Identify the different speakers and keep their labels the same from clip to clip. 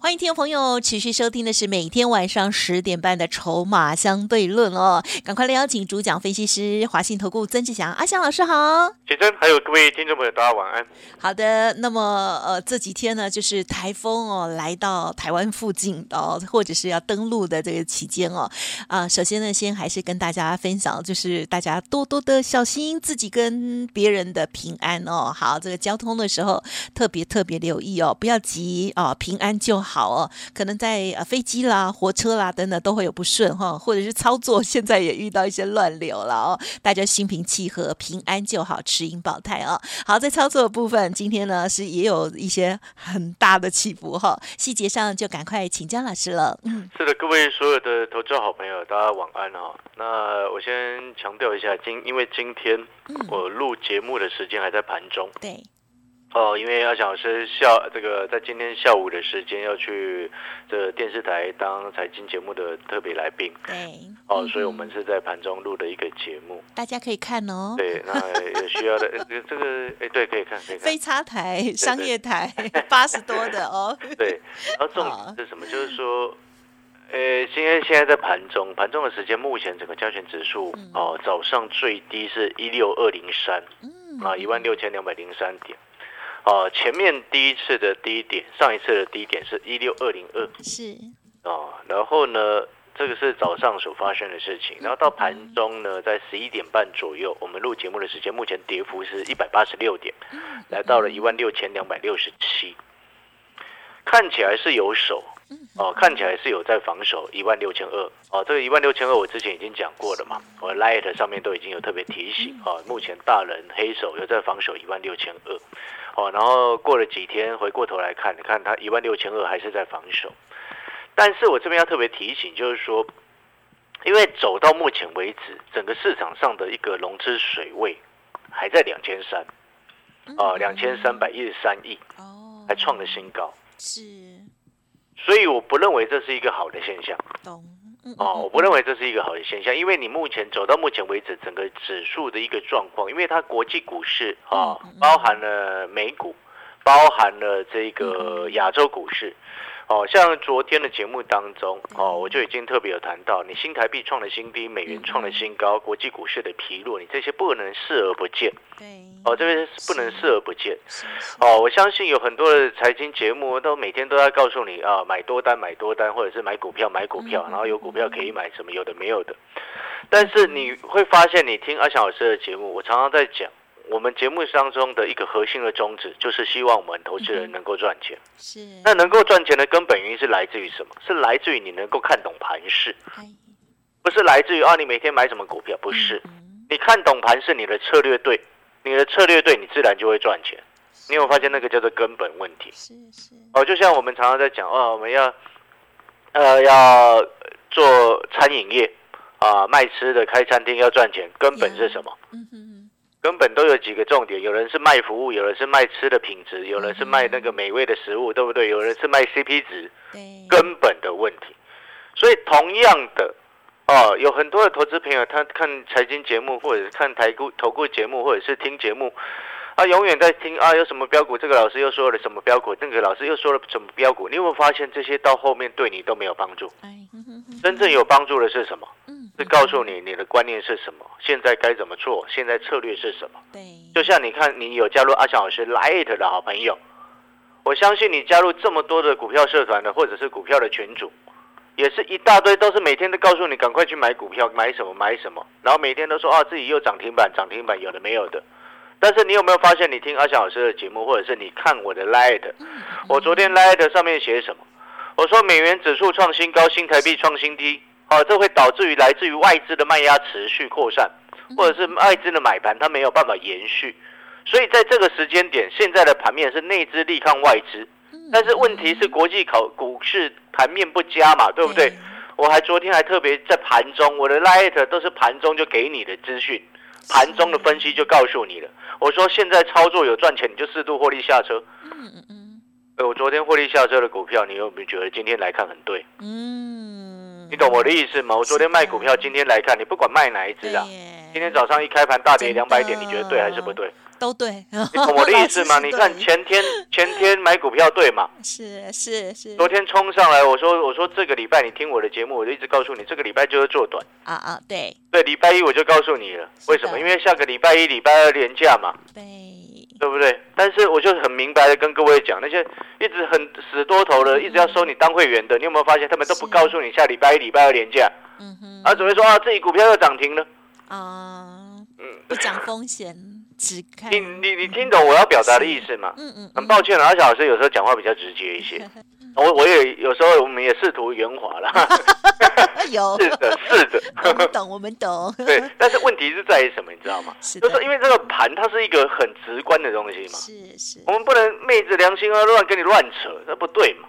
Speaker 1: 欢迎听众朋友持续收听的是每天晚上十点半的《筹码相对论》哦，赶快来邀请主讲分析师华信投顾曾志祥阿祥老师好，
Speaker 2: 先生还有各位听众朋友大家晚安。
Speaker 1: 好的，那么呃这几天呢就是台风哦来到台湾附近哦，或者是要登陆的这个期间哦啊，首先呢先还是跟大家分享，就是大家多多的小心自己跟别人的平安哦。好，这个交通的时候特别特别留意哦，不要急哦，平安就好。好哦，可能在呃飞机啦、火车啦等等都会有不顺哈，或者是操作现在也遇到一些乱流了哦。大家心平气和，平安就好，持盈保泰哦。好，在操作的部分，今天呢是也有一些很大的起伏哈，细节上就赶快请江老师了。
Speaker 2: 嗯，是的，各位所有的投资好朋友，大家晚安哈。那我先强调一下，今因为今天我录节目的时间还在盘中。
Speaker 1: 对。
Speaker 2: 哦，因为阿翔老师下这个在今天下午的时间要去这电视台当财经节目的特别来宾，
Speaker 1: 对，
Speaker 2: 哦，所以我们是在盘中录的一个节目，
Speaker 1: 大家可以看哦。
Speaker 2: 对，那有需要的这个，哎，对，可以看，可以看。
Speaker 1: 非插台、商业台，八十多的哦。
Speaker 2: 对，然后重点是什么？就是说，呃，现在现在在盘中，盘中的时间，目前整个交权指数哦，早上最低是一六二零三，啊，一万六千两百零三点。哦，前面第一次的低点，上一次的低点是一六二零二，
Speaker 1: 是。
Speaker 2: 哦，然后呢，这个是早上所发生的事情，然后到盘中呢，在十一点半左右，我们录节目的时间，目前跌幅是一百八十六点，来到了一万六千两百六十七，看起来是有手，哦，看起来是有在防守一万六千二，哦，这个一万六千二我之前已经讲过了嘛，我 light 上面都已经有特别提醒，哦，目前大人黑手有在防守一万六千二。哦，然后过了几天，回过头来看，你看它一万六千二还是在防守，但是我这边要特别提醒，就是说，因为走到目前为止，整个市场上的一个融资水位还在两千三，啊，两千三百一十三亿，哦，还创了新高，
Speaker 1: 是，
Speaker 2: 所以我不认为这是一个好的现象，懂。哦，我不认为这是一个好的现象，因为你目前走到目前为止，整个指数的一个状况，因为它国际股市啊，包含了美股，包含了这个亚洲股市。哦，像昨天的节目当中，哦，我就已经特别有谈到，你新台币创了新低，美元创了新高，国际股市的疲弱，你这些不能视而不见。
Speaker 1: 对，
Speaker 2: 哦，这边不能视而不见。哦，我相信有很多的财经节目都每天都在告诉你啊，买多单买多单，或者是买股票买股票，然后有股票可以买什么有的没有的。但是你会发现，你听阿翔老师的节目，我常常在讲。我们节目当中的一个核心的宗旨，就是希望我们投资人能够赚钱。
Speaker 1: 是。
Speaker 2: 那能够赚钱的根本原因是来自于什么？是来自于你能够看懂盘势，不是来自于啊你每天买什么股票，不是。你看懂盘势，你的策略对，你的策略对，你自然就会赚钱。你有发现那个叫做根本问题？
Speaker 1: 是是。
Speaker 2: 哦，就像我们常常在讲哦，我们要呃要做餐饮业啊，卖吃的开餐厅要赚钱，根本是什么？嗯哼。根本都有几个重点，有人是卖服务，有人是卖吃的品质，有人是卖那个美味的食物，对不对？有人是卖 CP 值，根本的问题。所以同样的，哦，有很多的投资朋友，他看财经节目，或者是看台股投顾节目，或者是听节目，啊，永远在听啊，有什么标股，这个老师又说了什么标股，那个老师又说了什么标股，你有没有发现这些到后面对你都没有帮助？真正有帮助的是什么？是告诉你你的观念是什么，现在该怎么做，现在策略是什么？
Speaker 1: 对，
Speaker 2: 就像你看，你有加入阿翔老师 Light 的好朋友，我相信你加入这么多的股票社团的，或者是股票的群主，也是一大堆，都是每天都告诉你赶快去买股票，买什么买什么，然后每天都说啊自己又涨停板，涨停板有的没有的。但是你有没有发现，你听阿翔老师的节目，或者是你看我的 Light，我昨天 Light 上面写什么？我说美元指数创新高，新台币创新低。好，这会导致于来自于外资的卖压持续扩散，或者是外资的买盘它没有办法延续，所以在这个时间点，现在的盘面是内资力抗外资，但是问题是国际考股市盘面不佳嘛，对不对？我还昨天还特别在盘中，我的 light 都是盘中就给你的资讯，盘中的分析就告诉你了。我说现在操作有赚钱，你就适度获利下车。
Speaker 1: 嗯嗯嗯
Speaker 2: 呃，我昨天获利下车的股票，你有没有觉得今天来看很对？
Speaker 1: 嗯，
Speaker 2: 你懂我的意思吗？我昨天卖股票，今天来看，你不管卖哪一只啊，今天早上一开盘大跌两百点，你觉得对还是不对？
Speaker 1: 都对，
Speaker 2: 你懂我的意思吗？你看前天前天买股票对吗？
Speaker 1: 是是是，
Speaker 2: 昨天冲上来，我说我说这个礼拜你听我的节目，我就一直告诉你，这个礼拜就是做短。
Speaker 1: 啊啊，对
Speaker 2: 对，礼拜一我就告诉你了，为什么？因为下个礼拜一、礼拜二连假嘛，
Speaker 1: 对，
Speaker 2: 对不对？但是我就很明白的跟各位讲，那些一直很死多头的，一直要收你当会员的，你有没有发现他们都不告诉你下礼拜一、礼拜二连假，
Speaker 1: 嗯哼，
Speaker 2: 啊，准备说啊自己股票又涨停了。
Speaker 1: 啊，
Speaker 2: 嗯，
Speaker 1: 不讲风险，只看
Speaker 2: 你你你听懂我要表达的意思吗？
Speaker 1: 嗯嗯，
Speaker 2: 很抱歉啊，阿小老师有时候讲话比较直接一些，我我也有时候我们也试图圆滑了，
Speaker 1: 歉，有，
Speaker 2: 是的，是的。
Speaker 1: 我们懂，我们懂，
Speaker 2: 对，但是问题是在于什么，你知道吗？
Speaker 1: 是
Speaker 2: 就是因为这个盘它是一个很直观的东西嘛，
Speaker 1: 是是
Speaker 2: 我，们不能昧着良心啊乱跟你乱扯，那不对嘛。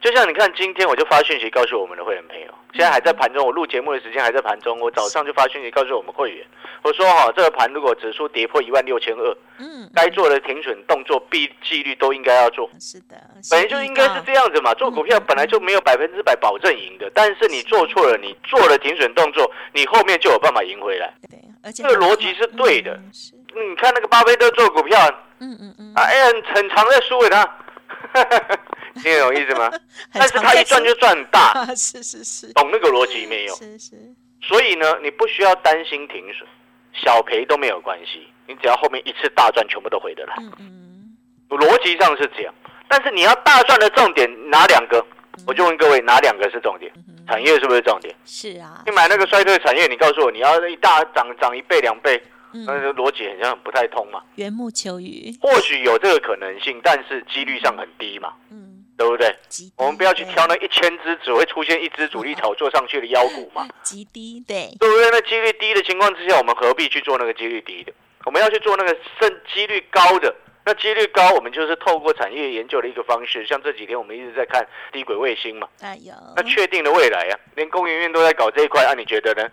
Speaker 2: 就像你看，今天我就发讯息告诉我们的会员朋友，现在还在盘中，我录节目的时间还在盘中，我早上就发讯息告诉我们会员，我说哈，这个盘如果指数跌破一万六千二，
Speaker 1: 嗯，
Speaker 2: 该做的停损动作必纪律都应该要做。
Speaker 1: 是的，
Speaker 2: 本来就应该是这样子嘛，做股票本来就没有百分之百保证赢的，但是你做错了，你做了停损动作，你后面就有办法赢回来。
Speaker 1: 对，而且
Speaker 2: 这个逻辑是对的。
Speaker 1: 嗯是，
Speaker 2: 你看那个巴菲特做股票
Speaker 1: 嗯嗯嗯，
Speaker 2: 啊，哎，很很常在输给他，听得懂意思吗？但是他一赚就赚很大，
Speaker 1: 啊，是是是，
Speaker 2: 懂那个逻辑没有？
Speaker 1: 是是，
Speaker 2: 所以呢，你不需要担心停损，小赔都没有关系，你只要后面一次大赚，全部都回得来。
Speaker 1: 嗯嗯，
Speaker 2: 逻辑上是这样，但是你要大赚的重点哪两个？我就问各位，哪两个是重点？产业是不是重点？
Speaker 1: 是啊
Speaker 2: 你，买那个衰退产业，你告诉我你要一大涨涨一倍两倍，那
Speaker 1: 嗯，
Speaker 2: 个逻辑好像不太通嘛。
Speaker 1: 缘木求鱼，
Speaker 2: 或许有这个可能性，但是几率上很低嘛，
Speaker 1: 嗯，
Speaker 2: 对不对？我们不要去挑那一千只只会出现一只主力炒作上去的妖股嘛，
Speaker 1: 极低，对，
Speaker 2: 对不对？那几率低的情况之下，我们何必去做那个几率低的？我们要去做那个胜几率高的。那几率高，我们就是透过产业研究的一个方式，像这几天我们一直在看低轨卫星嘛，
Speaker 1: 哎呦，
Speaker 2: 那确定了未来啊，连工研院都在搞这一块，啊，你觉得呢？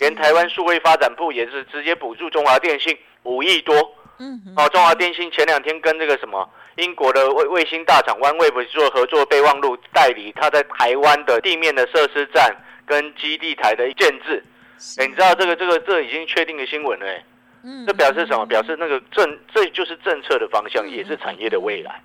Speaker 2: 连台湾数位发展部也是直接补助中华电信五亿多，
Speaker 1: 嗯哼，
Speaker 2: 哦，中华电信前两天跟这个什么英国的卫卫星大厂 OneWeb 做合作备忘录，代理它在台湾的地面的设施站跟基地台的建制。
Speaker 1: 是
Speaker 2: 哎，你知道这个这个这已经确定的新闻了，哎，
Speaker 1: 嗯
Speaker 2: 这表示什么？
Speaker 1: 嗯
Speaker 2: 表示那个政这就是政策的方向，也是产业的未来。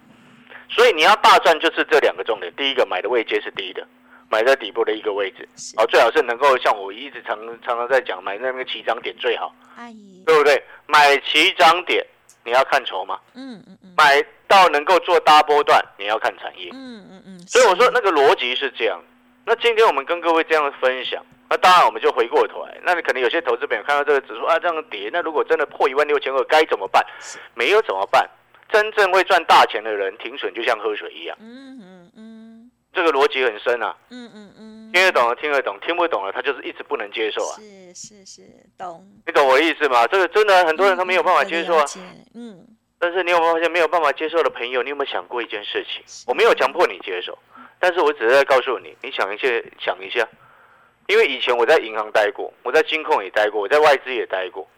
Speaker 2: 所以你要大赚，就是这两个重点。第一个，买的位阶是低的，买在底部的一个位置，
Speaker 1: 是
Speaker 2: 哦，最好是能够像我一直常常常在讲，买那个起涨点最好，
Speaker 1: 阿姨，
Speaker 2: 对不对？买起涨点，你要看筹码。
Speaker 1: 嗯嗯嗯，
Speaker 2: 买到能够做大波段，你要看产业。
Speaker 1: 嗯嗯嗯，
Speaker 2: 所以我说那个逻辑是这样。那今天我们跟各位这样分享，那当然我们就回过头来，那你可能有些投资朋友看到这个指数啊这样跌，那如果真的破一万六千二该怎么办？没有怎么办？真正会赚大钱的人，停损就像喝水一样，
Speaker 1: 嗯嗯嗯
Speaker 2: 这个逻辑很深啊。
Speaker 1: 嗯嗯嗯，
Speaker 2: 听得懂的听得懂，听不懂了他就是一直不能接受啊。
Speaker 1: 是是是，懂，
Speaker 2: 你懂我的意思吗？这个真的很多人他没有办法接受啊
Speaker 1: 嗯，
Speaker 2: 但是你有没有发现没有办法接受的朋友，你有没有想过一件事情？我没有强迫你接受，但是我只是在告诉你，你想一下，想一下，因为以前我在银行待过，我在金控也待过，我在外资也待过，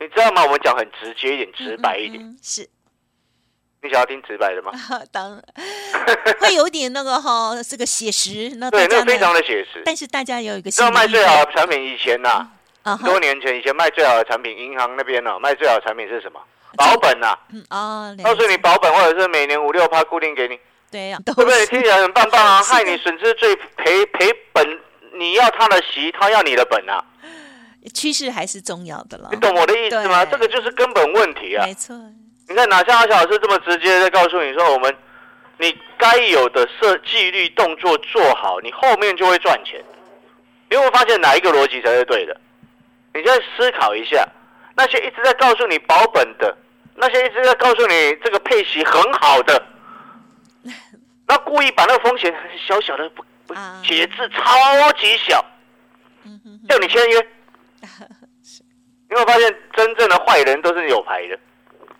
Speaker 2: 你知道吗？我们讲很直接一点，直白一点。
Speaker 1: 嗯，嗯嗯是，
Speaker 2: 你想要听直白的吗？
Speaker 1: 当然会有点那个哈，这个写实，那
Speaker 2: 对，那个非常？的写实。
Speaker 1: 但是大家有一个
Speaker 2: 知道卖最好的产品以前呐、多年前以前卖最好的产品，银行那边呢、卖最好的产品是什么？保本呐、
Speaker 1: 嗯哦，
Speaker 2: 告诉你保本，或者是每年五六趴固定给你。
Speaker 1: 对呀，都
Speaker 2: 对不对？
Speaker 1: 是
Speaker 2: 听起来很棒棒啊，害你损失最赔赔本，你要他的息，他要你的本啊，
Speaker 1: 趋势还是重要的了
Speaker 2: 你，懂我的意思吗？这个就是根本问题啊
Speaker 1: 没！错，
Speaker 2: 你看哪像阿小老师这么直接的告诉你说，我们你该有的设纪律动作做好，你后面就会赚钱。你有没有发现哪一个逻辑才是对的？你再思考一下，那些一直在告诉你保本的，那些一直在告诉你这个配息很好的，那故意把那个风险小小的不不
Speaker 1: 啊
Speaker 2: 写字超级小，叫你签约。你有发现真正的坏人都是有牌的？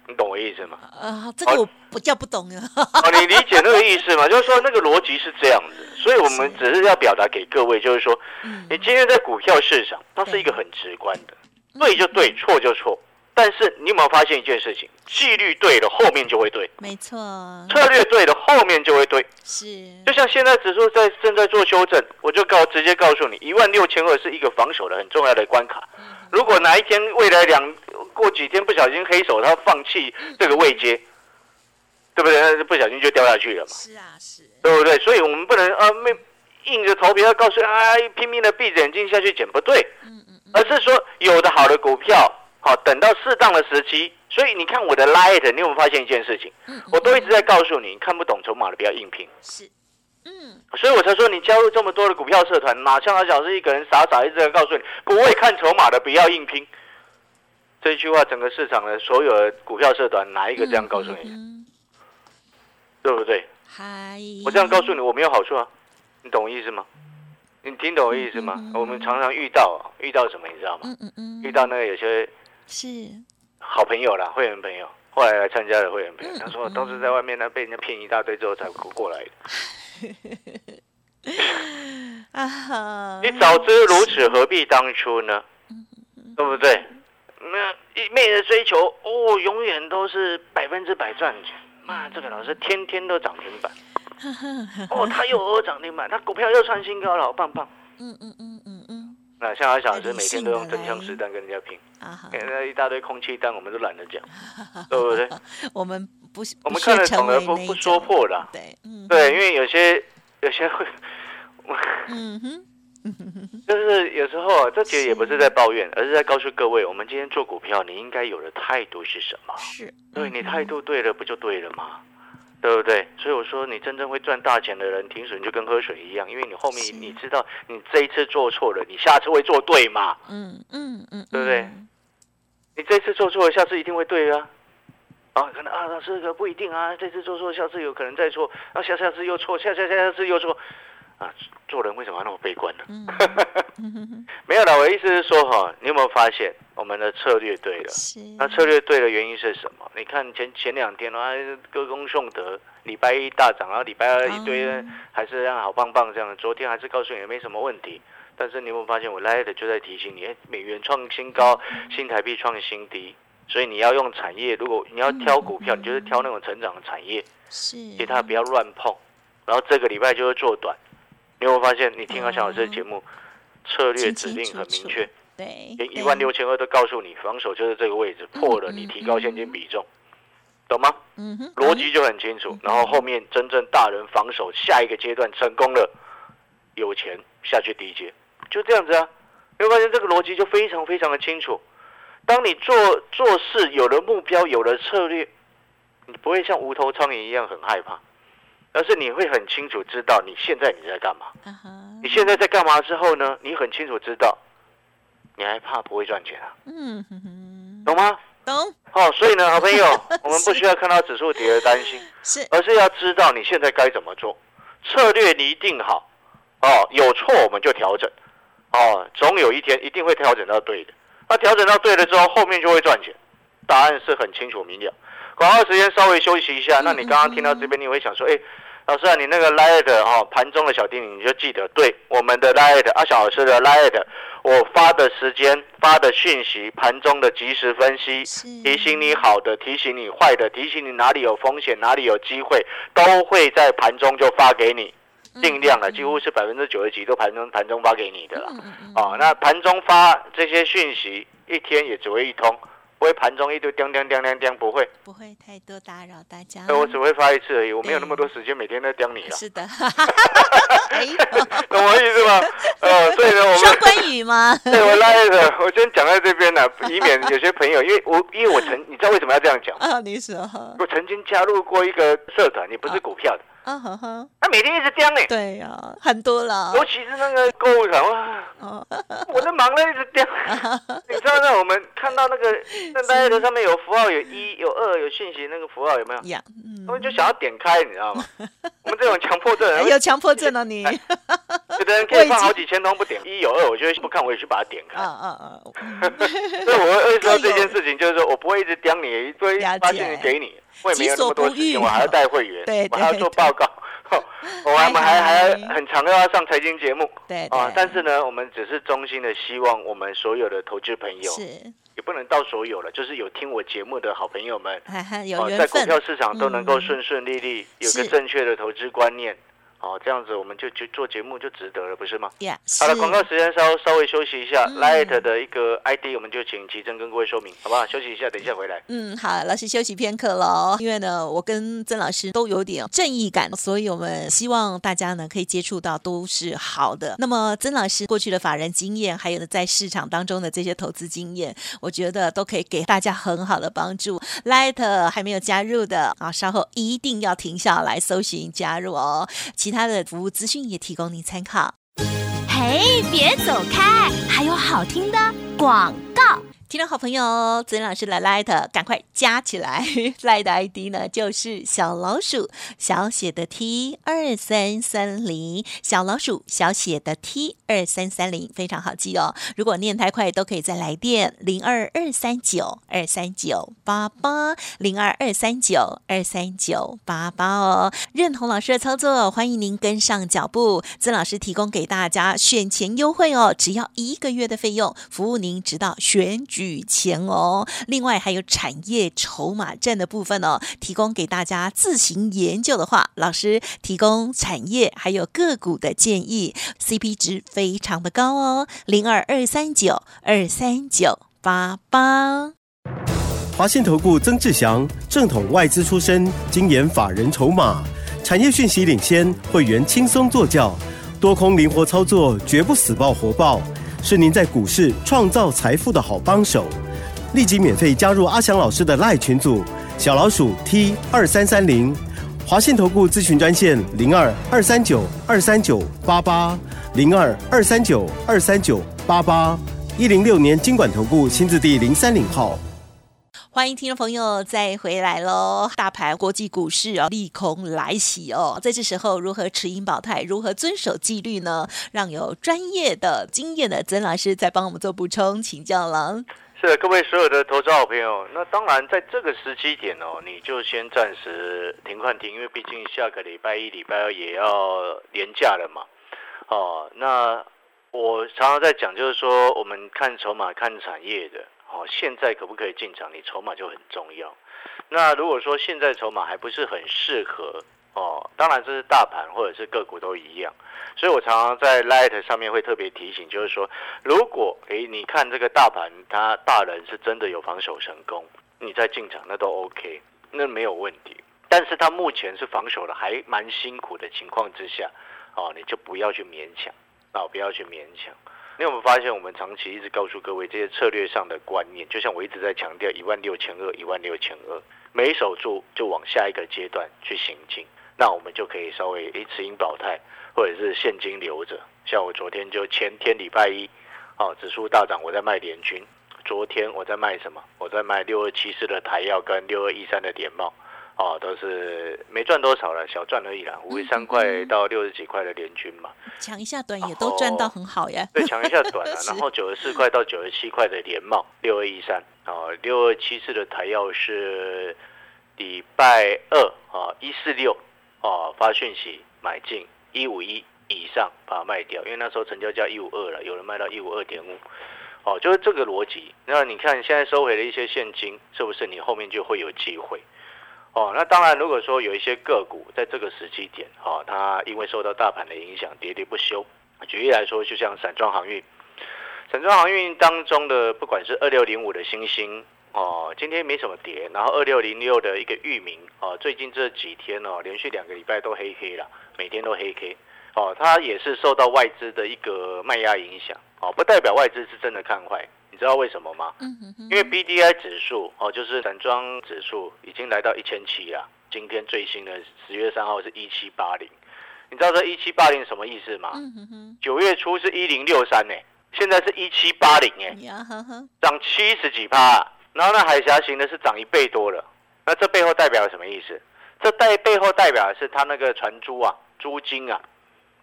Speaker 2: 你懂我意思吗？
Speaker 1: 啊，这个我不叫不懂啊，
Speaker 2: 哦，你理解那个意思吗？就是说那个逻辑是这样子，所以我们只是要表达给各位，就是说，
Speaker 1: 嗯
Speaker 2: 你今天在股票市场，它是一个很直观的。对就对，错就错。但是你有没有发现一件事情？纪律对了，后面就会对；
Speaker 1: 没错，
Speaker 2: 策略对了，后面就会对。
Speaker 1: 是，
Speaker 2: 就像现在指数在正在做修正，我就告直接告诉你，一万六千二是一个防守的很重要的关卡。如果哪一天未来两过几天不小心黑手他放弃这个位阶，对不对？不小心就掉下去了嘛。
Speaker 1: 是啊，是，
Speaker 2: 对不对？所以我们不能啊，没硬着头皮要告诉啊，拼命的闭着眼睛下去捡，不对。而是说有的好的股票，好等到适当的时期。所以你看我的 light，你有没有发现一件事情？我都一直在告诉你，你看不懂筹码的不要硬拼。
Speaker 1: 是，嗯，
Speaker 2: 所以我才说你加入这么多的股票社团，哪像他小是一个人傻傻一直在告诉你，不会看筹码的不要硬拼。这句话，整个市场的所有的股票社团哪一个这样告诉你？对不对？
Speaker 1: 嗨，
Speaker 2: 我这样告诉你，我没有好处啊，你懂我意思吗？你听懂我意思吗？我们常常遇到遇到什么，你知道吗？
Speaker 1: 嗯嗯嗯，
Speaker 2: 遇到那个有些
Speaker 1: 是
Speaker 2: 好朋友啦，会员朋友，后来来参加的会员朋友，他说都是在外面呢被人家骗一大堆之后才过来的。
Speaker 1: 啊，
Speaker 2: 你早知如此，何必当初呢？对不对？那一昧的追求哦，永远都是百分之百赚钱。妈，这个老师天天都涨停板。哦，他又有涨停板，他股票又创新高了，好棒棒。
Speaker 1: 嗯嗯嗯嗯嗯，
Speaker 2: 那像阿小老师每天都用真枪实弹跟人家拼，
Speaker 1: 啊
Speaker 2: 那一大堆空气单我们都懒得讲，对不对？
Speaker 1: 我们不，
Speaker 2: 我们看得懂而不不说破的，
Speaker 1: 对，嗯，
Speaker 2: 对，因为有些有些会，
Speaker 1: 嗯哼。
Speaker 2: 就是有时候啊这其实也不是在抱怨，而是在告诉各位，我们今天做股票，你应该有的态度是什么？
Speaker 1: 是，
Speaker 2: 对你态度对了，不就对了吗？对不对？所以我说，你真正会赚大钱的人，停损就跟喝水一样，因为你后面你知道，你这一次做错了，你下次会做对嘛？
Speaker 1: 嗯嗯嗯，
Speaker 2: 对不对？你这次做错了，下次一定会对啊。啊，可能啊，老师可不一定啊，这次做错，下次有可能再错，然后下下次又错，下下下下次又错。啊，做人为什么要那么悲观呢？没有啦，我的意思是说哈，你有没有发现我们的策略对了？那策略对的原因是什么？你看前前两天啊，歌功颂德，礼拜一大涨，然后礼拜二一堆还是让好棒棒这样。昨天还是告诉你没什么问题，但是你有没有发现我来的就在提醒你，美元创新高，新台币创新低，所以你要用产业，如果你要挑股票，你就是挑那种成长的产业，
Speaker 1: 是，
Speaker 2: 其他不要乱碰。然后这个礼拜就会做短。你有没有发现，你听阿小老师的节目，策略指令很明确，
Speaker 1: 对，
Speaker 2: 连一万六千二都告诉你，防守就是这个位置，破了你提高现金比重，懂吗？
Speaker 1: 嗯哼，
Speaker 2: 逻辑就很清楚。然后后面真正大人防守下一个阶段成功了，有钱下去低阶，就这样子啊。你会发现这个逻辑就非常非常的清楚。当你做做事有了目标，有了策略，你不会像无头苍蝇一样很害怕。而是你会很清楚知道你现在你在干嘛，你现在在干嘛之后呢？你很清楚知道，你还怕不会赚钱啊？嗯，懂吗？
Speaker 1: 懂。
Speaker 2: 哦，所以呢，好朋友，我们不需要看到指数跌而担心，
Speaker 1: 是，
Speaker 2: 而是要知道你现在该怎么做，策略你一定好，哦，有错我们就调整，哦，总有一天一定会调整到对的。那调整到对了之后，后面就会赚钱，答案是很清楚明了。广告时间稍微休息一下，那你刚刚听到这边，你会想说，哎，老师啊，你那个 light 哈盘中的小叮咛，你就记得对我们的 light 阿小老师的 light，我发的时间发的讯息，盘中的及时分析，提醒你好的，提醒你坏的，提醒你哪里有风险，哪里有机会，都会在盘中就发给你，定量的，几乎是百分之九十几都盘中盘中发给你的了。哦，那盘中发这些讯息，一天也只会一通。不会盘中一堆叮叮叮叮叮，不会，
Speaker 1: 不会太多打扰大家。
Speaker 2: 我只会发一次而已，我没有那么多时间每天在盯你了。
Speaker 1: 是的，
Speaker 2: 懂我意思吗？呃，所以呢，我们
Speaker 1: 双关语吗？
Speaker 2: 对我拉一个，我先讲在这边呢，以免有些朋友，因为我因为我曾，你知道为什么要这样讲？
Speaker 1: 啊，你说，
Speaker 2: 我曾经加入过一个社团，你不是股票的。
Speaker 1: 啊哈哈，
Speaker 2: 他每天一直盯呢。
Speaker 1: 对呀，很多了。
Speaker 2: 尤其是那个购物场哇，我都忙了一直盯。你知道那我们看到那个那大家的上面有符号，有一有二有信息，那个符号有没有？
Speaker 1: 有。
Speaker 2: 他们就想要点开，你知道吗？我们这种强迫症，
Speaker 1: 有强迫症啊你。
Speaker 2: 有的人可以放好几千通不点，一有二，我就会不看，我也去把它点开。啊啊啊！所以我会说这件事情，就是说我不会一直盯你，一堆发信息给你。我也没有那么多时间，我还要带会员，我还要做报告，我们还还很常要上财经节目，
Speaker 1: 对啊，
Speaker 2: 但是呢，我们只是衷心的希望我们所有的投资朋友，
Speaker 1: 是
Speaker 2: 也不能到所有了，就是有听我节目的好朋友们，
Speaker 1: 有
Speaker 2: 在股票市场都能够顺顺利利，有个正确的投资观念。哦，这样子我们就就做节目就值得了，不是吗？好了，广告时间稍稍微休息一下，Light 的一个 ID，我们就请奇珍跟各位说明，好不好？休息一下，等一下回来。
Speaker 1: 嗯，好，老师休息片刻喽。因为呢，我跟曾老师都有点正义感，所以我们希望大家呢可以接触到都是好的。那么曾老师过去的法人经验，还有呢在市场当中的这些投资经验，我觉得都可以给大家很好的帮助。Light 还没有加入的啊，稍后一定要停下来搜寻加入哦。其他的服务资讯也提供您参考。嘿，别走开，还有好听的广告。听众好朋友，曾老师的 Light 赶快加起来，Light 的 ID 呢就是小老鼠小写的 T 二三三零，小老鼠小写的 T 二三三零非常好记哦。如果念太快，都可以再来电零二二三九二三九八八零二二三九二三九八八哦。认同老师的操作，欢迎您跟上脚步。曾老师提供给大家选前优惠哦，只要一个月的费用，服务您直到选举。取钱哦，另外还有产业筹码战的部分哦，提供给大家自行研究的话，老师提供产业还有个股的建议，CP 值非常的高哦，零二二三九二三九八八。
Speaker 3: 华信投顾曾志祥，正统外资出身，精研法人筹码，产业讯息领先，会员轻松做教，多空灵活操作，绝不死爆活爆。是您在股市创造财富的好帮手，立即免费加入阿翔老师的赖群组，小老鼠 T 二三三零，华信投顾咨询专线零二二三九二三九八八零二二三九二三九八八一零六年经管投顾新字第零三零号。
Speaker 1: 欢迎听众朋友再回来喽！大盘国际股市啊，利空来袭哦，在这时候如何持盈保泰，如何遵守纪律呢？让有专业的经验的曾老师再帮我们做补充，请教了。
Speaker 2: 是的各位所有的投资好朋友，那当然在这个时期点哦，你就先暂时停换停，因为毕竟下个礼拜一、礼拜二也要连假了嘛。哦，那我常常在讲，就是说我们看筹码、看产业的。哦，现在可不可以进场？你筹码就很重要。那如果说现在筹码还不是很适合哦，当然这是大盘或者是个股都一样。所以我常常在 Light 上面会特别提醒，就是说，如果诶你看这个大盘，它大人是真的有防守成功，你再进场那都 OK，那没有问题。但是它目前是防守的还蛮辛苦的情况之下，哦，你就不要去勉强，哦，不要去勉强。你有没有发现，我们长期一直告诉各位这些策略上的观念，就像我一直在强调一万六千二，一万六千二，没守住就往下一个阶段去行进，那我们就可以稍微诶持盈保泰，或者是现金留着。像我昨天就前天礼拜一，哦指数大涨，我在卖联军；昨天我在卖什么？我在卖六二七四的台药跟六二一三的点帽。哦，都是没赚多少了，小赚而已啦，五十三块到六十几块的联军嘛，
Speaker 1: 抢一下短也都赚到很好呀。
Speaker 2: 对，抢一下短啊，然后九十四块到九十七块的联茂六二一三，哦，六二七四的台药是礼拜二啊一四六哦发讯息买进一五一以上把它卖掉，因为那时候成交价一五二了，有人卖到一五二点五，哦，就是这个逻辑。那你看现在收回了一些现金，是不是你后面就会有机会？哦，那当然，如果说有一些个股在这个时期点，哦，它因为受到大盘的影响，喋喋不休。举例来说，就像散装航运，散装航运当中的不管是二六零五的星星，哦，今天没什么跌，然后二六零六的一个域名，哦，最近这几天哦，连续两个礼拜都黑黑了，每天都黑 K，哦，它也是受到外资的一个卖压影响，哦，不代表外资是真的看坏。你知道为什么吗？嗯因为 B D I 指数哦，就是散装指数已经来到一千七了。今天最新的十月三号是一七八零，你知道这一七八零什么意思吗？嗯九月初是一零六三呢，现在是一七八零哎，涨七十几趴。然后那，海峡型的是涨一倍多了。那这背后代表什么意思？这代背后代表的是它那个船租啊，租金啊，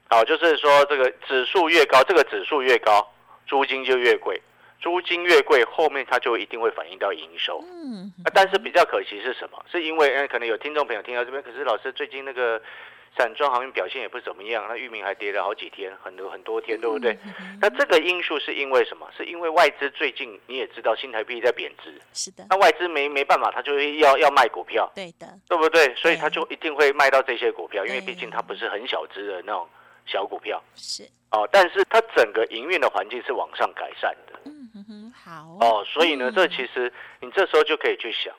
Speaker 2: 好，就是说这个指数越高，这个指数越高，租金就越贵。租金越贵，后面它就一定会反映到营收。嗯，但是比较可惜是什么？是因为，嗯，可能有听众朋友听到这边，可是老师最近那个散装航运表现也不怎么样，那域名还跌了好几天，很多很多天，对不对？那这个因素是因为什么？是因为外资最近你也知道，新台币在贬值，
Speaker 1: 是的，
Speaker 2: 那外资没没办法，他就会要要卖股票，
Speaker 1: 对的，
Speaker 2: 对不对？所以他就一定会卖到这些股票，因为毕竟它不是很小只的那种小股票，
Speaker 1: 是
Speaker 2: 哦。但是它整个营运的环境是往上改善的，
Speaker 1: 嗯哼哼，好
Speaker 2: 哦。所以呢，这其实你这时候就可以去想，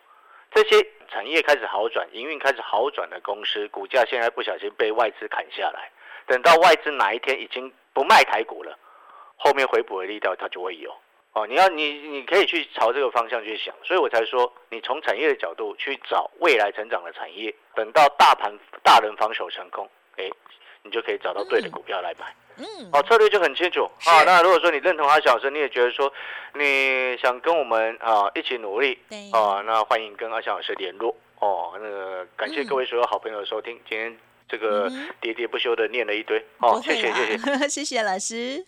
Speaker 2: 这些产业开始好转、营运开始好转的公司，股价现在不小心被外资砍下来，等到外资哪一天已经不卖台股了，后面回补的力道它就会有。哦，你要你你可以去朝这个方向去想，所以我才说，你从产业的角度去找未来成长的产业，等到大盘大人防守成功，哎，你就可以找到对的股票来买。
Speaker 1: 嗯，
Speaker 2: 哦，策略就很清楚啊。那如果说你认同阿小生，你也觉得说你想跟我们啊一起努力，
Speaker 1: 对
Speaker 2: 啊，那欢迎跟阿翔老师联络。哦，那个感谢各位所有好朋友的收听，今天这个
Speaker 1: 嗯
Speaker 2: 喋喋不休的念了一堆，哦谢谢谢谢。
Speaker 1: 谢谢老师。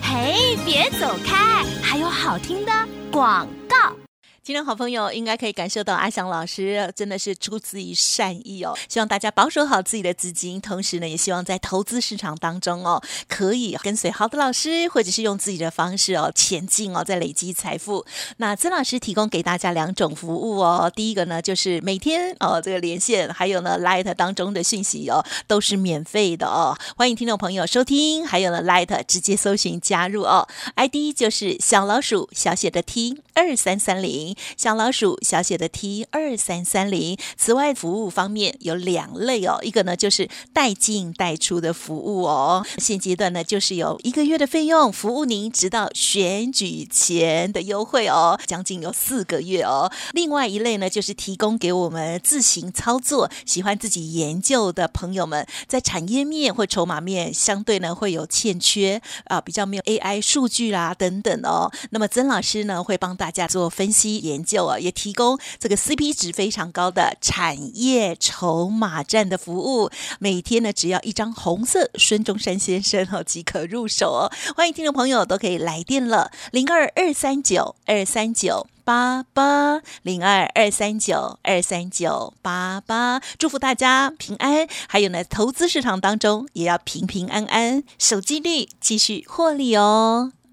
Speaker 4: 嘿，别走开，还有好听的广告。
Speaker 1: 听众好朋友应该可以感受到阿翔老师真的是出自于善意哦，希望大家保守好自己的资金，同时呢，也希望在投资市场当中哦，可以跟随好的老师，或者是用自己的方式哦前进哦，在累积财富。那曾老师提供给大家两种服务哦，第一个呢就是每天哦这个连线，还有呢 Light 当中的讯息哦都是免费的哦，欢迎听众朋友收听，还有呢 Light 直接搜寻加入哦，ID 就是小老鼠小写的 T 二三三零。小老鼠小写的 T 二三三零。此外，服务方面有两类哦，一个呢就是带进带出的服务哦，现阶段呢就是有一个月的费用，服务您直到选举前的优惠哦，将近有四个月哦。另外一类呢就是提供给我们自行操作、喜欢自己研究的朋友们，在产业面或筹码面相对呢会有欠缺啊，比较没有 AI 数据啦等等哦。那么曾老师呢会帮大家做分析研究啊，也提供这个 CP 值非常高的产业筹码站的服务，每天呢只要一张红色孙中山先生哦即可入手哦。欢迎听众朋友都可以来电了，零二二三九二三九。八八零二二三九二三九八八，祝福大家平安。还有呢，投资市场当中也要平平安安，守纪律，继续获利哦。